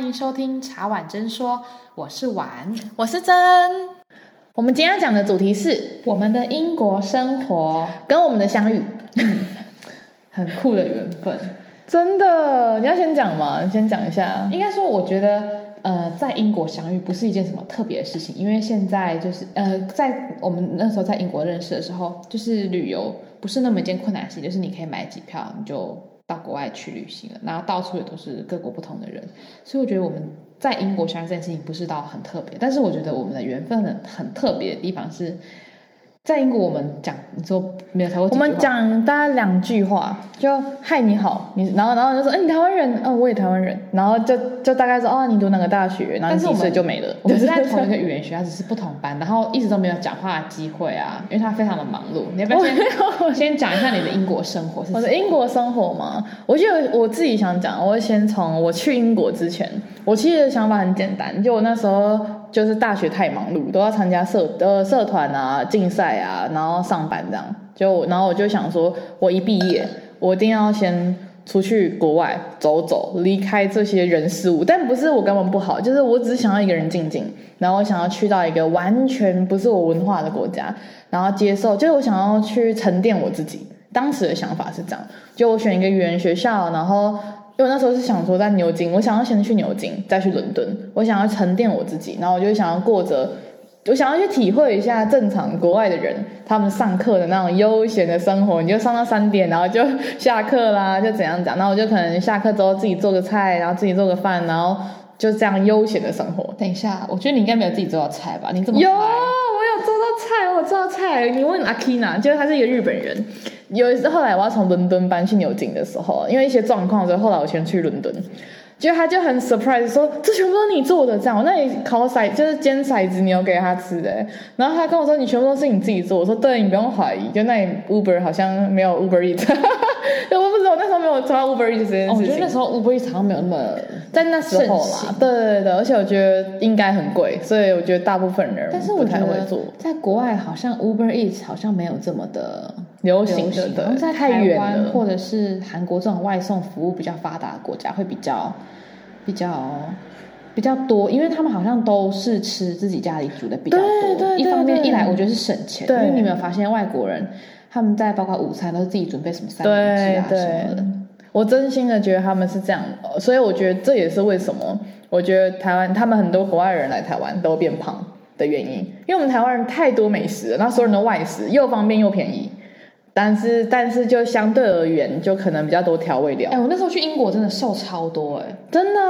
欢迎收听茶碗真说，我是碗，我是真。我们今天要讲的主题是我们的英国生活跟我们的相遇，很酷的缘分，真的。你要先讲吗？你先讲一下。应该说，我觉得呃，在英国相遇不是一件什么特别的事情，因为现在就是呃，在我们那时候在英国认识的时候，就是旅游不是那么一件困难事情，就是你可以买机票，你就。到国外去旅行了，然后到处也都是各国不同的人，所以我觉得我们在英国相遇这件事情不是到很特别，但是我觉得我们的缘分很很特别的地方是。在英国，我们讲你说没有台湾，我们讲大家两句话，就嗨你好，你然后然后就说哎你台湾人，嗯、哦、我也台湾人，然后就就大概说哦你读哪个大学，然后几岁就没了。我们是在同一个语言学校，只是不同班，然后一直都没有讲话的机会啊，因为他非常的忙碌。你要不要先 先讲一下你的英国生活？我的英国生活嘛，我觉得我自己想讲，我会先从我去英国之前，我其实的想法很简单，就我那时候。就是大学太忙碌，都要参加社呃社团啊、竞赛啊，然后上班这样。就然后我就想说，我一毕业，我一定要先出去国外走走，离开这些人事物。但不是我根本不好，就是我只想要一个人静静，然后我想要去到一个完全不是我文化的国家，然后接受，就是我想要去沉淀我自己。当时的想法是这样，就我选一个语言学校，然后。因为那时候是想说在牛津，我想要先去牛津，再去伦敦，我想要沉淀我自己，然后我就想要过着，我想要去体会一下正常国外的人他们上课的那种悠闲的生活。你就上到三点，然后就 下课啦，就怎样讲？然后我就可能下课之后自己做个菜，然后自己做个饭，然后就这样悠闲的生活。等一下，我觉得你应该没有自己做到菜吧？你怎么有，我有做到菜，我做到菜。你问阿 Kina，就是他是一个日本人。有一次，后来我要从伦敦搬去牛津的时候，因为一些状况，所以后来我先去伦敦。就他就很 surprise 说：“这全部都是你做的，这样？我那里烤骰就是煎骰子，你有给他吃的。”然后他跟我说：“你全部都是你自己做。”我说：“对，你不用怀疑。”就那里 Uber 好像没有 Uber Eat，我不知道我那时候没有抓 Uber Eat 这件事情。我觉得那时候 Uber Eat 好像没有那么在那时候啦。对对对，而且我觉得应该很贵，所以我觉得大部分人但是不太会做。在国外好像 Uber Eat 好像没有这么的。流行的，对，在台湾或者是韩国这种外送服务比较发达的国家，会比较比较比较多，因为他们好像都是吃自己家里煮的比较多。对对对，一方面，一来我觉得是省钱，因为你有没有发现外国人他们在包括午餐都是自己准备什么三明治啊什么的。我真心的觉得他们是这样，所以我觉得这也是为什么我觉得台湾他们很多国外人来台湾都变胖的原因，因为我们台湾人太多美食了，然后所有人都外食，又方便又便宜。但是，但是就相对而言，就可能比较多调味料。哎、欸，我那时候去英国真的瘦超多哎、欸，真的。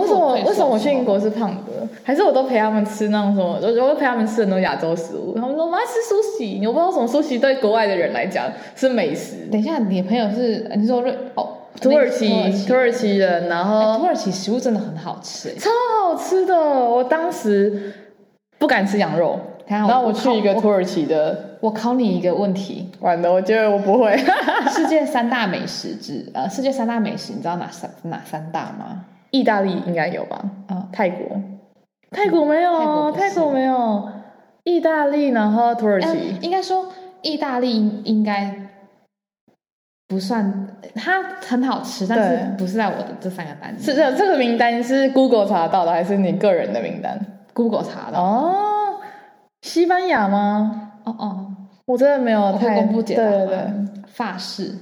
为什么？为什么我去英国是胖的？还是我都陪他们吃那种什么？我我陪他们吃很多亚洲食物。他们说我们爱吃苏西，我不知道什么苏西对国外的人来讲是美食。等一下，你的朋友是你说瑞哦，土耳其土耳其人，然后、欸、土耳其食物真的很好吃、欸，超好吃的。我当时不敢吃羊肉。然后我去一个土耳其的，我考你一个问题，完了，我觉得我不会。世界三大美食之呃，世界三大美食，你知道哪三哪三大吗？意大利应该有吧？啊，泰国，泰国没有，泰国没有。意大利，然后土耳其，应该说意大利应该不算，它很好吃，但是不是在我的这三个单。是这这个名单是 Google 查到的，还是你个人的名单？Google 查到哦。西班牙吗？哦哦，我真的没有太公布解答。对对对，法式、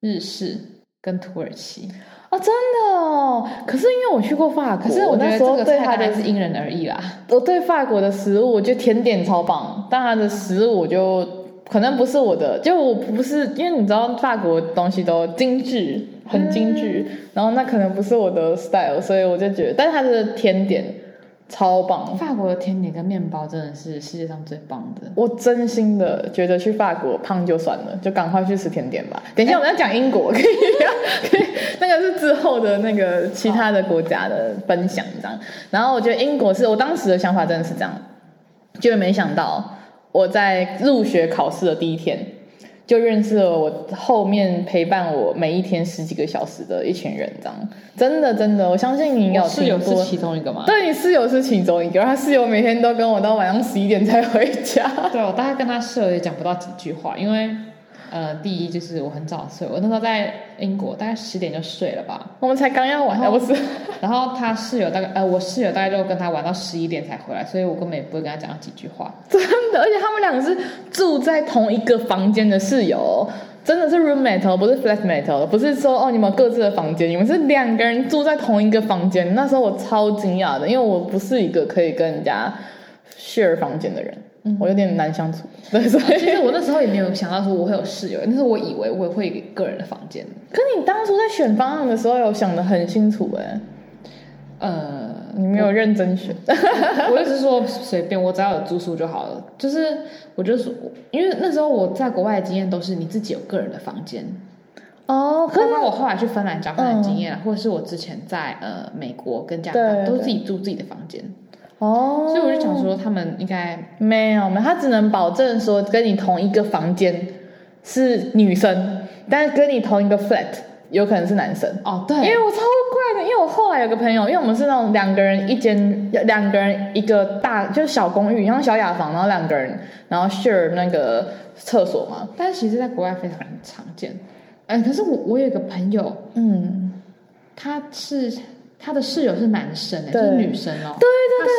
日式跟土耳其。哦，真的哦。可是因为我去过法国，可是我那时候对它的是因人而异啦。我对法国的食物，我觉得甜点超棒，但它的食物我就可能不是我的，就我不是因为你知道法国东西都精致，很精致，嗯、然后那可能不是我的 style，所以我就觉得，但是它的甜点。超棒！法国的甜点跟面包真的是世界上最棒的。我真心的觉得去法国胖就算了，就赶快去吃甜点吧。等一下我们要讲英国，可以，可以，那个是之后的那个其他的国家的分享这样。然后我觉得英国是我当时的想法真的是这样，就没想到我在入学考试的第一天。就认识了我后面陪伴我每一天十几个小时的一群人，这样真的真的，我相信你有室友是其中一个吗？对，你室友是其中一个，他室友每天都跟我到晚上十一点才回家。对，我大概跟他室友也讲不到几句话，因为呃，第一就是我很早睡，我那时候在英国大概十点就睡了吧。我们才刚要玩，不是？然后他室友大概呃，我室友大概就跟他玩到十一点才回来，所以我根本也不会跟他讲几句话。真的，而且他们两个是住在同一个房间的室友，真的是 roommate，不是 flatmate，不是说哦你们各自的房间，你们是两个人住在同一个房间。那时候我超惊讶的，因为我不是一个可以跟人家 share 房间的人。嗯、我有点难相处，对，所以其实我那时候也没有想到说我会有室友，但是我以为我也会有个人的房间。可你当初在选方案的时候有想的很清楚哎，呃，你没有认真选，我就是说随便，我只要有住宿就好了。就是我就是因为那时候我在国外的经验都是你自己有个人的房间哦，包括我后来去芬兰交换的经验，嗯、或者是我之前在呃美国跟加拿大都是自己住自己的房间。哦，所以我就想说，他们应该没有没有，他只能保证说跟你同一个房间是女生，但是跟你同一个 flat 有可能是男生。哦，对，因为我超怪的，因为我后来有个朋友，因为我们是那种两个人一间，两个人一个大就是小公寓，然后小雅房，然后两个人然后 share 那个厕所嘛。但是其实在国外非常常见。哎，可是我我有一个朋友，嗯，他是。他的室友是男生哎，是女生哦。对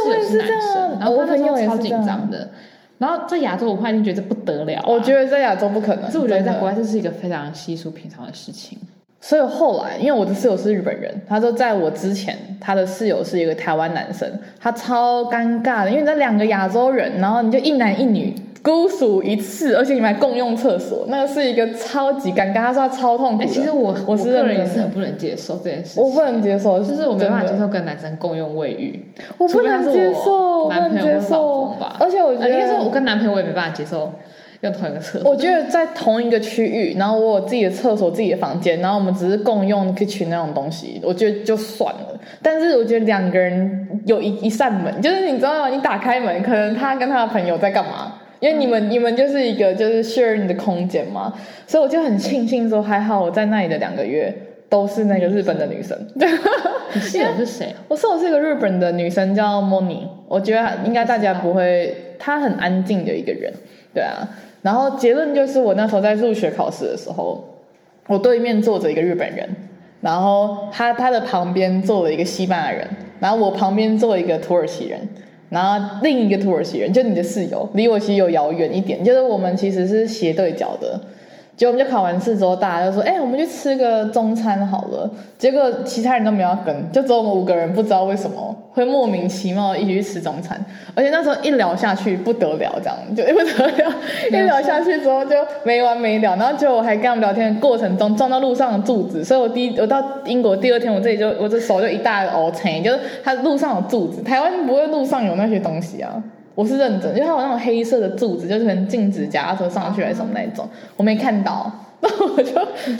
对对，他室友是男生，然后他朋友超紧张的。然后在亚洲，我一定觉得不得了。我觉得在亚洲不可能，可是我觉得在国外这是一个非常稀疏平常的事情。所以后来，因为我的室友是日本人，他说在我之前，他的室友是一个台湾男生，他超尴尬的，因为那两个亚洲人，然后你就一男一女。孤属一次，而且你们还共用厕所，那个是一个超级尴尬。他说他超痛苦。其实我我是个人也是很不能接受这件事。我不能接受，就是我没办法接受跟男生共用卫浴。我不能接受，男朋友或老公吧。而且我觉得，应该说我跟男朋友我也没办法接受用同一个厕所。我觉得在同一个区域，然后我有自己的厕所、自己的房间，然后我们只是共用 kitchen 那种东西，我觉得就算了。但是我觉得两个人有一一扇门，就是你知道吗？你打开门，可能他跟他的朋友在干嘛？因为你们、嗯、你们就是一个就是 share 你的空间嘛，所以我就很庆幸说还好我在那里的两个月都是那个日本的女生。你室友是谁？我室友是一个日本的女生叫 Moni，我觉得应该大家不会，她很安静的一个人，对啊。然后结论就是我那时候在入学考试的时候，我对面坐着一个日本人，然后他他的旁边坐了一个西班牙人，然后我旁边坐一个土耳其人。然后另一个土耳其人，就你的室友，离我其实有遥远一点，就是我们其实是斜对角的。结果我们就考完试之后，大家就说：“哎，我们去吃个中餐好了。”结果其他人都没有跟，就只有我们五个人，不知道为什么会莫名其妙一起去吃中餐。而且那时候一聊下去不得了，这样就不得了，一聊下去之后就没完没了。然后就我还跟他们聊天的过程中撞到路上的柱子，所以我第一我到英国第二天，我这里就我这手就一大凹青，就是它路上有柱子，台湾不会路上有那些东西啊。我是认真，因为它有那种黑色的柱子，就是可能禁止脚踏车上去还是什么那种，我没看到，然后我就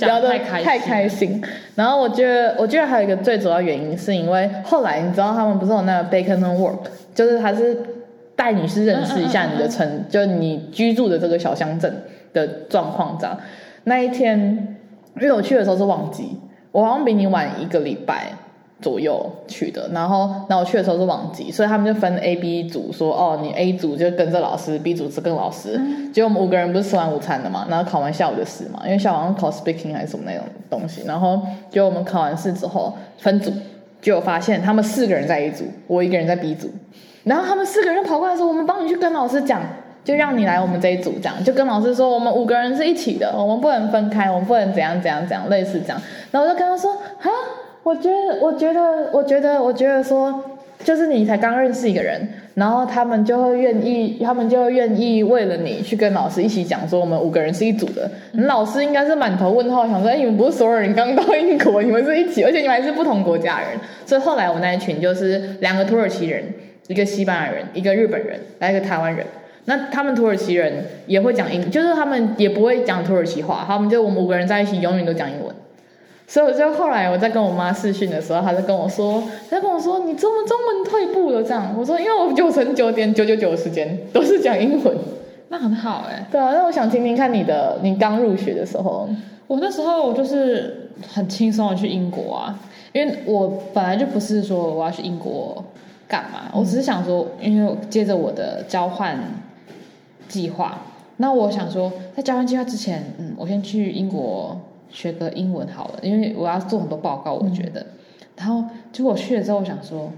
聊得太开心。然后我觉得，我觉得还有一个最主要原因，是因为后来你知道他们不是有那个 Bacon and Work，就是他是带你去认识一下你的城，嗯嗯嗯嗯就你居住的这个小乡镇的状况这样。那一天，因为我去的时候是旺季，我好像比你晚一个礼拜。左右去的，然后，然后我去的时候是旺季，所以他们就分 A、B 组，说哦，你 A 组就跟着老师，B 组是跟老师。嗯、结果我们五个人不是吃完午餐的嘛，然后考完下午的试嘛，因为下午好像考 speaking 还是什么那种东西，然后结果我们考完试之后分组，就发现他们四个人在 A 组，我一个人在 B 组，然后他们四个人就跑过来说，我们帮你去跟老师讲，就让你来我们这一组，这样就跟老师说，我们五个人是一起的，我们不能分开，我们不能怎样怎样怎样，类似这样，然后我就跟他说，啊。我觉得，我觉得，我觉得，我觉得说，就是你才刚认识一个人，然后他们就会愿意，他们就会愿意为了你去跟老师一起讲说，我们五个人是一组的。你老师应该是满头问号，想说，哎，你们不是所有人刚到英国，你们是一起，而且你们还是不同国家人。所以后来我那一群就是两个土耳其人，一个西班牙人，一个日本人，来一个台湾人。那他们土耳其人也会讲英，就是他们也不会讲土耳其话，他们就我们五个人在一起永远都讲英文。所以我就后来我在跟我妈视讯的时候，她就跟我说，她跟我说，你中文中文退步了这样。我说因为我九成九点九九九的时间都是讲英文，那很好哎、欸。对啊，那我想听听看你的，你刚入学的时候，我那时候我就是很轻松的去英国啊，因为我本来就不是说我要去英国干嘛，我只是想说，因为接着我的交换计划。那我想说，在交换计划之前，嗯，我先去英国学个英文好了，因为我要做很多报告，我觉得。嗯、然后结果我去了之后，我想说。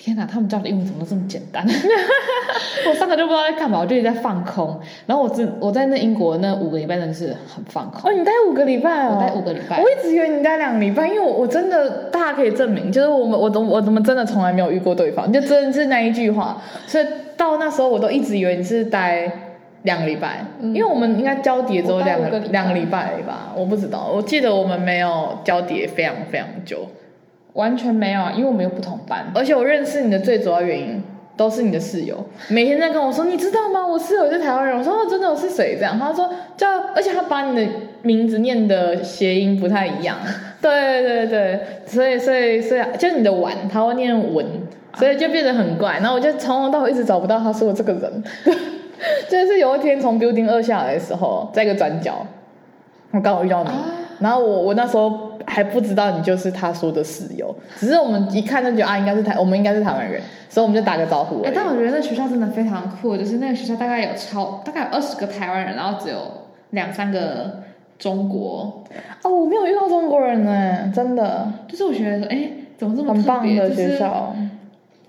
天哪，他们教的英文怎么这么简单？我上课就不知道在干嘛，我就一直在放空。然后我只我在那英国那五个礼拜真的是很放空。哦，你待五个礼拜哦？我待五个礼拜。我一直以为你待两个礼拜，因为我我真的大家可以证明，就是我们我怎我怎么真的从来没有遇过对方，就真的是那一句话。所以到那时候我都一直以为你是待两个礼拜，嗯、因为我们应该交叠只有两个两个礼拜吧？我不知道，我记得我们没有交叠非常非常久。完全没有啊，因为我们有不同班，而且我认识你的最主要原因都是你的室友，每天在跟我说，你知道吗？我室友是台湾人。我说哦，真的，我是谁？这样，他说叫，而且他把你的名字念的谐音不太一样。对对对，所以所以所以就你的碗，他会念文，所以就变得很怪。然后我就从头到尾一直找不到他说的这个人，就是有一天从 building 二下来的时候，在一个转角，我刚好遇到你，啊、然后我我那时候。还不知道你就是他说的室友，只是我们一看就觉得啊，应该是台，我们应该是台湾人，所以我们就打个招呼。哎、欸，但我觉得那学校真的非常酷，就是那个学校大概有超大概有二十个台湾人，然后只有两三个中国。哦，我没有遇到中国人呢，真的。就是我觉得说，哎、欸，怎么这么很棒的学校？就是、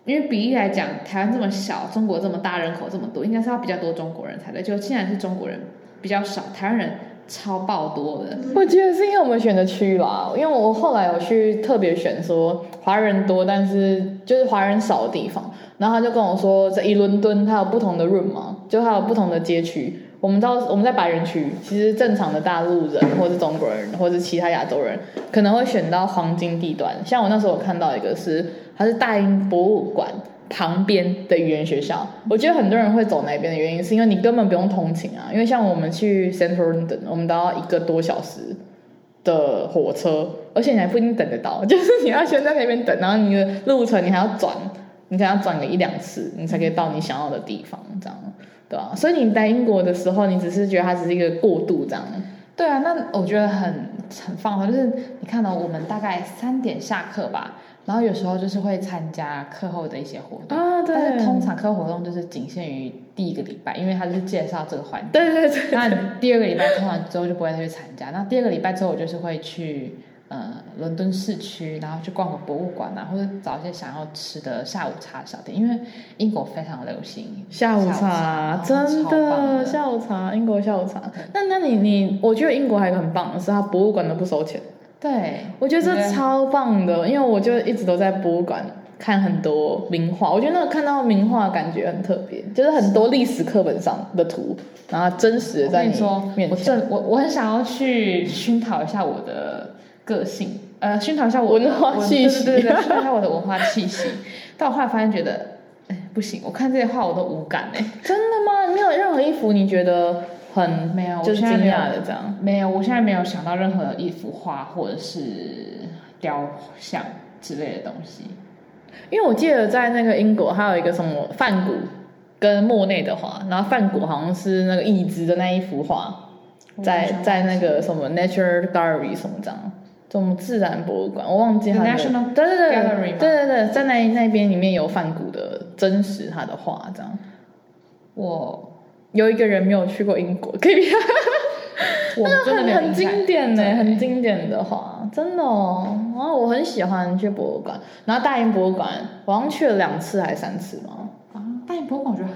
因为比例来讲，台湾这么小，中国这么大，人口这么多，应该是要比较多中国人才对。就既然是中国人比较少，台湾人。超爆多的，我觉得是因为我们选的区吧，因为我后来有去特别选说华人多，但是就是华人少的地方，然后他就跟我说，在以伦敦它有不同的 room 嘛，就它有不同的街区。我们知道我们在白人区，其实正常的大陆人或者中国人或者其他亚洲人可能会选到黄金地段，像我那时候有看到一个是，它是大英博物馆。旁边的语言学校，我觉得很多人会走那边的原因，是因为你根本不用通勤啊。因为像我们去 Central London，我们都要一个多小时的火车，而且你还不一定等得到，就是你要先在那边等，然后你的路程你还要转，你可能要转个一两次，你才可以到你想要的地方，这样，对啊？所以你在英国的时候，你只是觉得它只是一个过渡，这样。对啊，那我觉得很很放松，就是你看到我们大概三点下课吧。然后有时候就是会参加课后的一些活动啊，对。但是通常课后活动就是仅限于第一个礼拜，因为他就是介绍这个环境。对对对。那第二个礼拜通常之后就不会再去参加。那第二个礼拜之后，我就是会去呃伦敦市区，然后去逛个博物馆啊，或者找一些想要吃的下午茶小店，因为英国非常流行下午茶，真的，下午茶，英国下午茶。那那你你，我觉得英国还有很棒的是，它博物馆都不收钱。对，我觉得这超棒的，因为我就一直都在博物馆看很多名画，我觉得那个看到名画感觉很特别，就是很多历史课本上的图，然后真实的在你面前。我我我很想要去熏陶一下我的个性，呃，熏陶一下我文化气息，对对对，熏陶一下我的文化气息。但我后来发现，觉得哎不行，我看这些画我都无感哎，真的吗？没有任何一幅你觉得？很没有，就是惊讶的这样。没有，我现在没有想到任何一幅画或者是雕像之类的东西。因为我记得在那个英国还有一个什么梵谷跟莫内的画，然后梵谷好像是那个椅子的那一幅画，在在那个什么 Nature Gallery 什么这样，什么自然博物馆，我忘记它的。National 对对对对对对，在那那边里面有梵谷的真实他的画这样。我。有一个人没有去过英国，可以，我真的 很经典呢，很经典的话，真的哦。然后我很喜欢去博物馆，然后大英博物馆，我好像去了两次还是三次嘛。啊，大英博物馆我觉得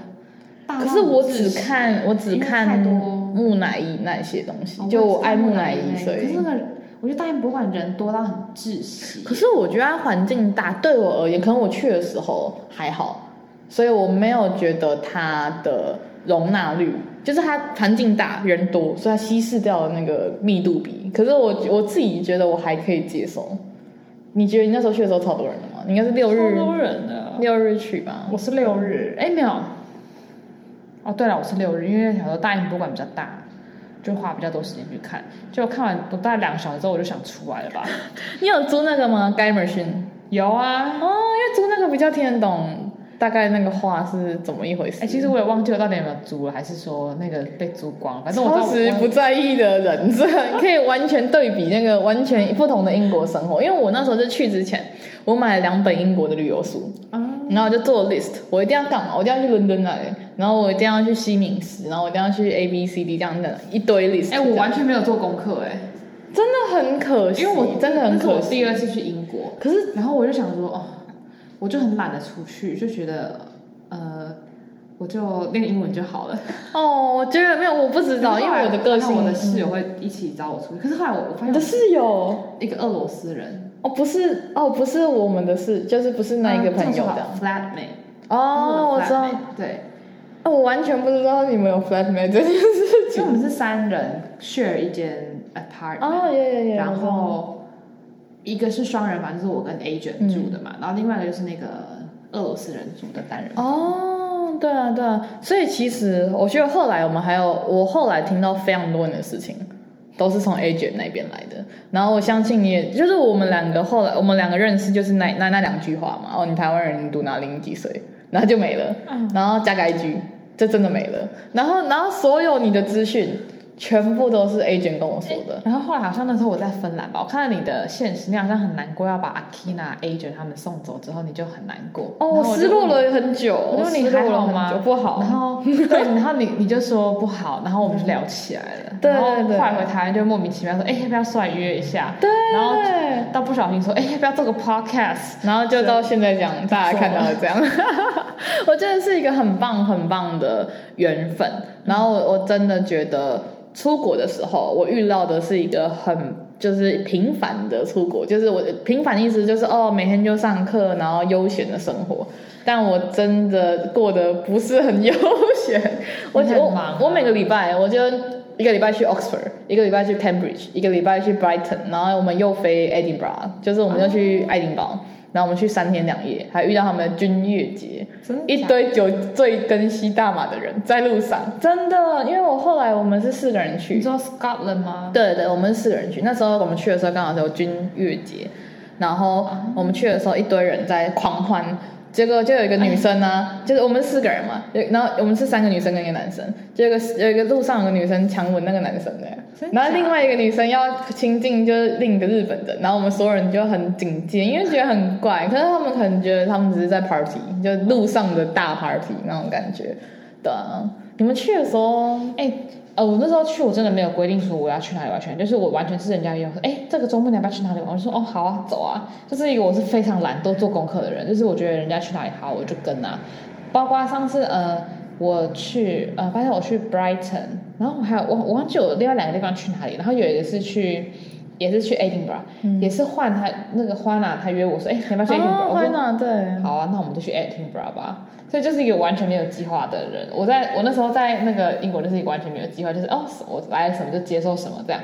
可是我只看我只看木乃伊那些东西，就我爱木乃伊，所以。可是那个，我觉得大英博物馆人多到很窒息。可是我觉得它环境大，对我而言，可能我去的时候还好，所以我没有觉得它的。容纳率就是它环境大，人多，所以它稀释掉了那个密度比。可是我我自己觉得我还可以接受。你觉得你那时候去的时候超多人的吗？你应该是六日，超多人的，六日去吧。我是六日，哎没有。哦对了，我是六日，因为想说大英博物馆比较大，就花比较多时间去看。就看完不大概两个小时之后，我就想出来了吧。你有租那个吗？Guy Marchand？有啊。哦，因为租那个比较听得懂。大概那个话是怎么一回事？哎、欸，其实我也忘记我到底有没有租了，还是说那个被租光了？反正我当时不在意的人，这 可以完全对比那个完全不同的英国生活。因为我那时候就去之前，我买了两本英国的旅游书，嗯、然后我就做 list，我一定要干嘛？我一定要去伦敦那里，然后我一定要去西敏寺，然后我一定要去 A B C D 这样的一堆 list。哎，我完全没有做功课，哎，真的很可惜，因为我真的很可惜。第二次去英国，可是然后我就想说，哦，我就很懒得出去，就觉得呃。我就练英文就好了。哦，我觉得没有，我不知道，因为我的个性，我的室友会一起找我出去。可是后来我我发现，你的室友一个俄罗斯人。哦，不是，哦，不是我们的事，就是不是那一个朋友的 flatmate。哦，我知道，对。哦，我完全不知道你们有 flatmate 这件事情。因为我们是三人 share 一间 apartment。哦，耶耶耶。然后一个是双人房，就是我跟 agent 住的嘛。然后另外一个就是那个俄罗斯人住的单人房。哦。对啊，对啊，所以其实我觉得后来我们还有，我后来听到非常多人的事情，都是从 agent 那边来的。然后我相信你也，就是我们两个后来我们两个认识，就是那那那两句话嘛。哦，你台湾人，你读哪里？你几岁？然后就没了。然后加个一句，这真的没了。然后然后所有你的资讯。全部都是 agent 跟我说的，然后后来好像那时候我在芬兰吧，我看到你的现实，你好像很难过，要把 Akina agent 他们送走之后，你就很难过。哦，我失落了很久，我说你还好吗？不好。然后对，然后你你就说不好，然后我们就聊起来了。对对对。后来回台湾就莫名其妙说，哎，要不要出来约一下？对。然后到不小心说，哎，要不要做个 podcast？然后就到现在讲，大家看到了这样。我真的是一个很棒很棒的缘分。然后我我真的觉得。出国的时候，我遇到的是一个很就是平凡的出国，就是我平凡的意思就是哦，每天就上课，然后悠闲的生活。但我真的过得不是很悠闲，我我我每个礼拜我就一个礼拜去 Oxford，一个礼拜去 Cambridge，一个礼拜去 Brighton，然后我们又飞 Edinburgh，就是我们就去爱丁堡。然后我们去三天两夜，还遇到他们的军乐节，一堆酒醉跟吸大麻的人在路上，真的。因为我后来我们是四个人去，你说 Scotland 吗？对对，我们是四个人去。那时候我们去的时候刚好是有军乐节，然后我们去的时候一堆人在狂欢。结果就有一个女生呢、啊，就是我们四个人嘛，然后我们是三个女生跟一个男生，就有个有一个路上有个女生强吻那个男生的，然后另外一个女生要亲近就是另一个日本的，然后我们所有人就很警戒，因为觉得很怪，可是他们可能觉得他们只是在 party，就路上的大 party 那种感觉，对啊，你们去的时候，哎。呃，我那时候去，我真的没有规定说我要去哪里，玩，全，就是我完全是人家约我说，哎，这个周末你要不要去哪里玩？我说，哦，好啊，走啊。就是一个我是非常懒惰做功课的人，就是我觉得人家去哪里好，我就跟啊。包括上次呃，我去呃，发现我去 Brighton，然后我还有我忘记我另外两个地方去哪里，然后有一个是去。也是去 Edinburgh，、嗯、也是换他那个花娜，他约我说，哎，要不要去 Edinburgh？欢娜对，好啊，那我们就去 Edinburgh 吧。所以就是一个完全没有计划的人。我在我那时候在那个英国就是一个完全没有计划，就是哦，我来了什么就接受什么这样。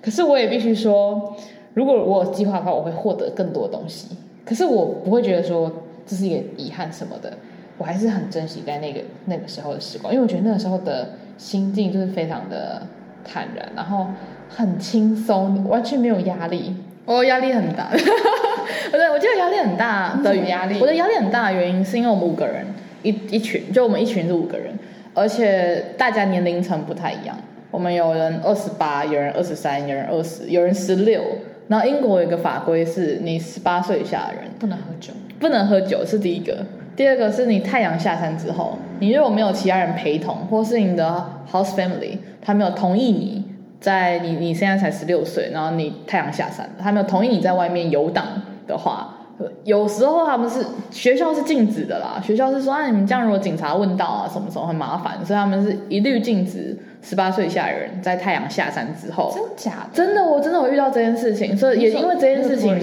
可是我也必须说，如果我有计划的话，我会获得更多东西。可是我不会觉得说这是一个遗憾什么的，我还是很珍惜在那个那个时候的时光，因为我觉得那个时候的心境就是非常的坦然，然后。很轻松，完全没有压力。我压力很大，不对，我觉得压力很大的压力。我的压力很大的原因是因为我们五个人一一群，就我们一群是五个人，而且大家年龄层不太一样。我们有人二十八，有人二十三，有人二十，有人十六。然后英国有一个法规是，你十八岁以下的人不能喝酒，不能喝酒是第一个。第二个是你太阳下山之后，你如果没有其他人陪同，或是你的 house family 他没有同意你。在你你现在才十六岁，然后你太阳下山，他没有同意你在外面游荡的话，有时候他们是学校是禁止的啦。学校是说啊，你们这样如果警察问到啊，什么时候很麻烦，所以他们是一律禁止十八岁以下的人在太阳下山之后。真假的？真的，我真的有遇到这件事情，所以也因为这件事情，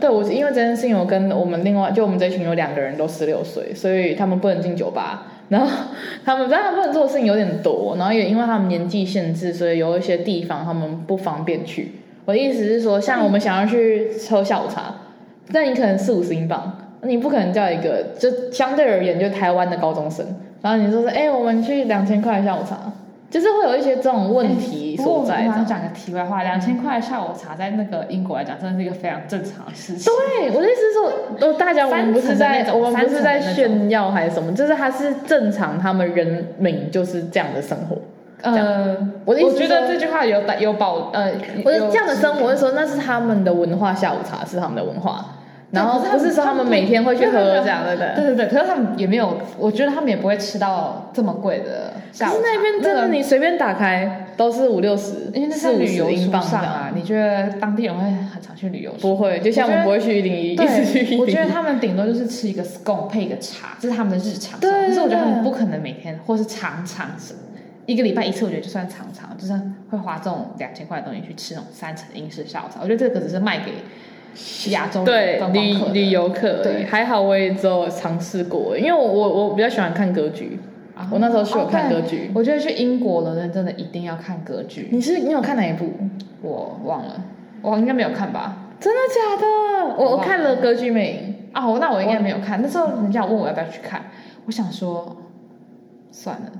对我因为这件事情，我跟我们另外就我们这群有两个人都十六岁，所以他们不能进酒吧。然后他们，但他们不能做的事情有点多，然后也因为他们年纪限制，所以有一些地方他们不方便去。我的意思是说，像我们想要去喝下午茶，但你可能四五十英镑，你不可能叫一个就相对而言就台湾的高中生，然后你说是哎，我们去两千块下午茶。就是会有一些这种问题所在。我想讲个题外话，两千块下午茶在那个英国来讲，真的是一个非常正常的事情。对，我的意思是说，都大家我们不是在我们不是在炫耀还是什么，就是它是正常，他们人民就是这样的生活。呃，我的意思我觉得这句话有有保呃，我的这样的生活是说，那是他们的文化，下午茶是他们的文化。然后不是说他们每天会去喝这样，对不对？对对对，可是他们也没有，我觉得他们也不会吃到这么贵的。可是那边真的，你随便打开都是五六十，因为那是旅游书上啊。你觉得当地人会很常去旅游？不会，就像我们不会去一零一，一直去一零一。我觉得他们顶多就是吃一个 scone 配一个茶，这是他们的日常。对，可是我觉得他们不可能每天，或是常常一个礼拜一次，我觉得就算常常，就是会花这种两千块的东西去吃那种三层英式下午茶。我觉得这个只是卖给。亚洲对旅旅游客，对，还好我也只有尝试过，因为我我我比较喜欢看歌剧，啊、我那时候去有看歌剧。我觉得去英国的人真的一定要看歌剧。你是你有看哪一部？我忘了，我应该没有看吧？真的假的？我我，我看了歌剧魅影啊，那我应该没有看。那时候人家问我要不要去看，我想说算了。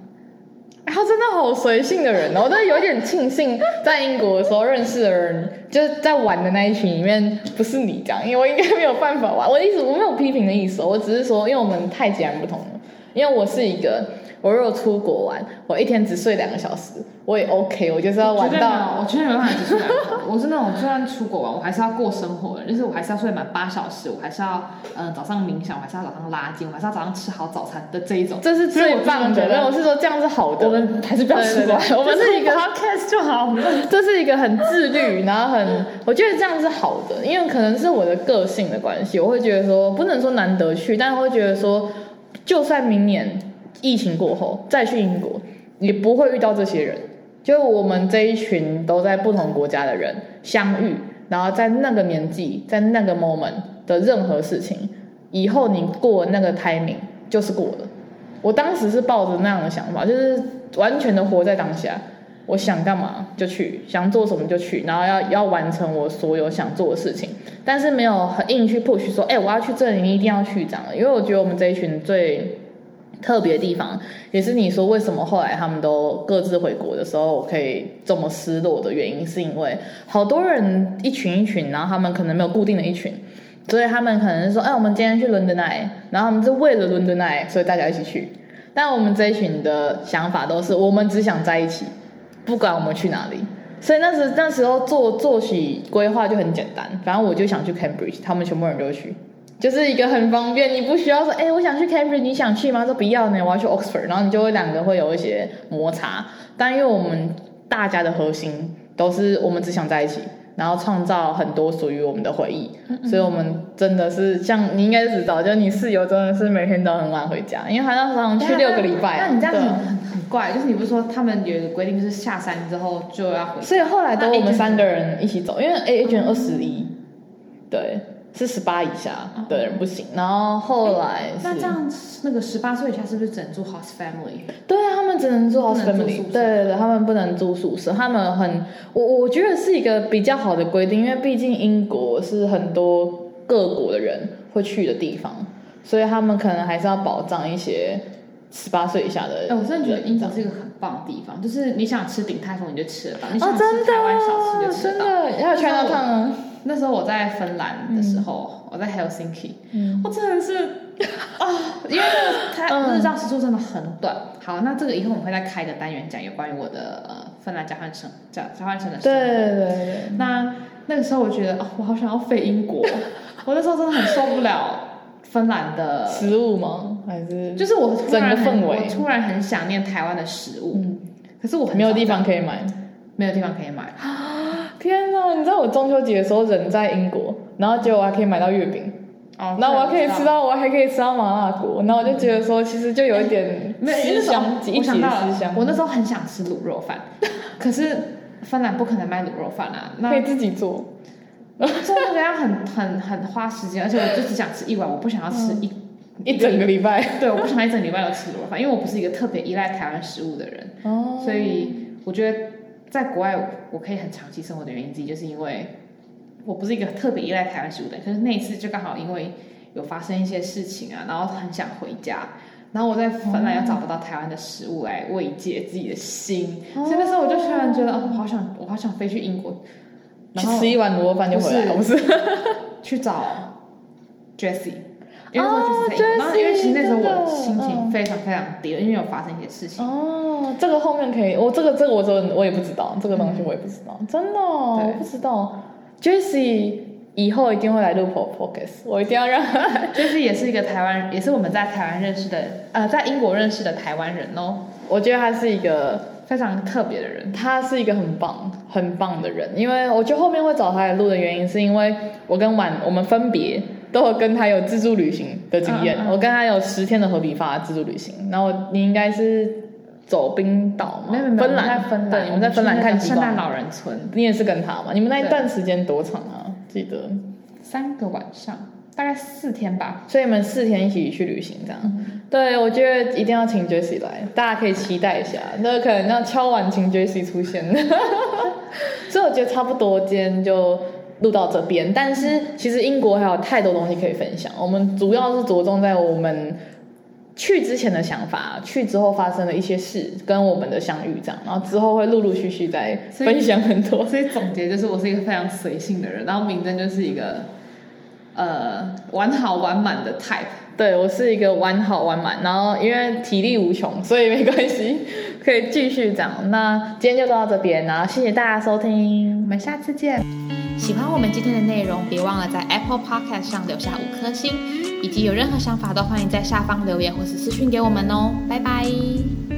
他真的好随性的人哦，我真的有点庆幸在英国的时候认识的人，就是在玩的那一群里面不是你这样，因为我应该没有办法玩。我的意思我没有批评的意思，我只是说，因为我们太截然不同了。因为我是一个。我如果出国玩，我一天只睡两个小时，我也 OK，我就是要玩到。我绝对没办法只睡两个小时。我是那种，就算出国玩，我还是要过生活的，就是我还是要睡满八小时，我还是要嗯、呃、早上冥想，我还是要早上拉筋，我还是要早上吃好早餐的这一种。这是最棒的，没有，我是说这样是好的。我们还是不要出国，我们 是一个 podcast 就好。这是一个很自律，然后很，我觉得这样是好的，因为可能是我的个性的关系，我会觉得说不能说难得去，但是会觉得说，就算明年。疫情过后再去英国，也不会遇到这些人。就我们这一群都在不同国家的人相遇，然后在那个年纪，在那个 moment 的任何事情，以后你过那个 timing 就是过了。我当时是抱着那样的想法，就是完全的活在当下。我想干嘛就去，想做什么就去，然后要要完成我所有想做的事情，但是没有很硬去 push 说，哎、我要去这里，你一定要去这样。因为我觉得我们这一群最。特别的地方，也是你说为什么后来他们都各自回国的时候，我可以这么失落的原因，是因为好多人一群一群，然后他们可能没有固定的一群，所以他们可能说，哎，我们今天去伦敦爱，然后他们是为了伦敦爱，所以大家一起去。但我们这一群的想法都是，我们只想在一起，不管我们去哪里。所以那时那时候做作息规划就很简单，反正我就想去 Cambridge，他们全部人都去。就是一个很方便，你不需要说，哎、欸，我想去 Cambridge，你想去吗？说不要呢，我要去 Oxford，然后你就会两个会有一些摩擦。但因为我们大家的核心都是我们只想在一起，然后创造很多属于我们的回忆，嗯嗯，所以我们真的是像你应该知道，就你室友真的是每天都很晚回家，因为他那时候去六个礼拜。那你这样很很很怪，就是你不是说他们有一个规定，就是下山之后就要回家？所以后来都我们三个人一起走，因为 A A 卷二十一，对。是十八以下的人不行，哦、然后后来那这样那个十八岁以下是不是只能住 host family？对啊，他们只能住 host family。对对对，他们不能住宿舍。他们很，我我觉得是一个比较好的规定，因为毕竟英国是很多各国的人会去的地方，所以他们可能还是要保障一些十八岁以下的人。哎，我真的觉得英国是一个很棒的地方，就是你想吃鼎泰丰你就吃得到，你想吃台湾小吃就吃得到。真的，要 Chinatown 那时候我在芬兰的时候，嗯、我在 Helsinki，、嗯、我真的是啊，因为它日照时数真的很短。嗯、好，那这个以后我们会再开一个单元讲有关于我的呃芬兰交换生交交换生的生活。对对对。那那个时候我觉得哦，我好想要飞英国，我那时候真的很受不了芬兰的食物吗？还是就是我整个氛围，我突然很想念台湾的食物，嗯、可是我没有地方可以买，没有地方可以买。天呐，你知道我中秋节的时候人在英国，然后结果我还可以买到月饼，哦，然后我还可以吃到，我还可以吃到麻辣锅，然后我就觉得说，其实就有一点 思乡，一起的思乡。我那时候很想吃卤肉饭，可是芬兰不可能卖卤肉饭啊，那可以自己做，做那个要很很很花时间，而且我就只想吃一碗，我不想要吃一一整个礼拜，对，我不想一整礼拜都吃卤肉饭，因为我不是一个特别依赖台湾食物的人，哦，所以我觉得。在国外，我可以很长期生活的原因之一，就是因为我不是一个特别依赖台湾食物的人。可是那一次就刚好因为有发生一些事情啊，然后很想回家，然后我在芬兰又找不到台湾的食物来慰藉自己的心，哦、所以那时候我就突然觉得，哦，我好想，我好想飞去英国，然后吃一碗卤肉饭就回来了，不是？去找 Jessie。因为然后因为其实那时候我心情非常非常低，因为有发生一些事情。哦，这个后面可以，我这个这个我真我也不知道，这个东西我也不知道，真的我不知道。Jessie 以后一定会来录 podcast，我一定要让 Jessie 也是一个台湾，也是我们在台湾认识的，呃，在英国认识的台湾人哦。我觉得他是一个非常特别的人，他是一个很棒、很棒的人。因为我觉得后面会找他来录的原因，是因为我跟婉我们分别都有跟他有自助旅行的经验。嗯嗯、我跟他有十天的合体法自助旅行，然后你应该是走冰岛吗？没有没有，芬兰，芬兰，对，你们在芬兰看。圣诞老人村，你也是跟他吗？你们那一段时间多长啊？记得三个晚上，大概四天吧。所以你们四天一起去旅行，这样。嗯、对，我觉得一定要请 Jessie 来，大家可以期待一下。那可能要敲碗请 Jessie 出现。所以我觉得差不多，今天就录到这边。但是其实英国还有太多东西可以分享，我们主要是着重在我们。去之前的想法，去之后发生的一些事，跟我们的相遇这样，然后之后会陆陆续续再分享很多。所以，总结就是，我是一个非常随性的人，然后明真就是一个，呃，完好玩满的 type。对，我是一个玩好玩满，然后因为体力无穷，所以没关系，可以继续讲。那今天就到这边，然后谢谢大家收听，我们下次见。喜欢我们今天的内容，别忘了在 Apple Podcast 上留下五颗星。以及有任何想法都欢迎在下方留言或是私讯给我们哦，拜拜。